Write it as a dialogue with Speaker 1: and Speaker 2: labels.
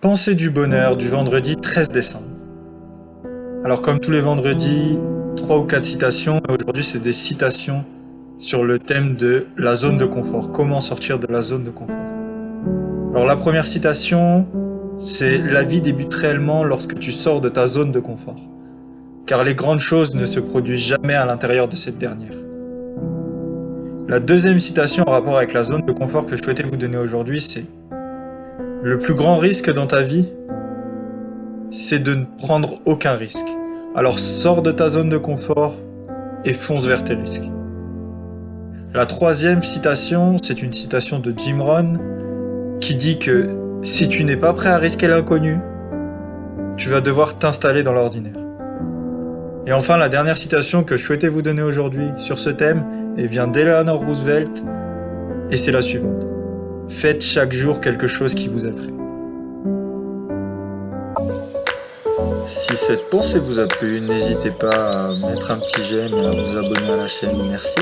Speaker 1: Pensée du bonheur du vendredi 13 décembre. Alors comme tous les vendredis, trois ou quatre citations. Aujourd'hui, c'est des citations sur le thème de la zone de confort. Comment sortir de la zone de confort? Alors la première citation, c'est La vie débute réellement lorsque tu sors de ta zone de confort. Car les grandes choses ne se produisent jamais à l'intérieur de cette dernière. La deuxième citation en rapport avec la zone de confort que je souhaitais vous donner aujourd'hui, c'est Le plus grand risque dans ta vie, c'est de ne prendre aucun risque. Alors sors de ta zone de confort et fonce vers tes risques. La troisième citation, c'est une citation de Jim Rohn qui dit que si tu n'es pas prêt à risquer l'inconnu, tu vas devoir t'installer dans l'ordinaire. Et enfin, la dernière citation que je souhaitais vous donner aujourd'hui sur ce thème vient d'Eleanor Roosevelt, et c'est la suivante. Faites chaque jour quelque chose qui vous effraie. Si cette pensée vous a plu, n'hésitez pas à mettre un petit j'aime et à vous abonner à la chaîne. Merci.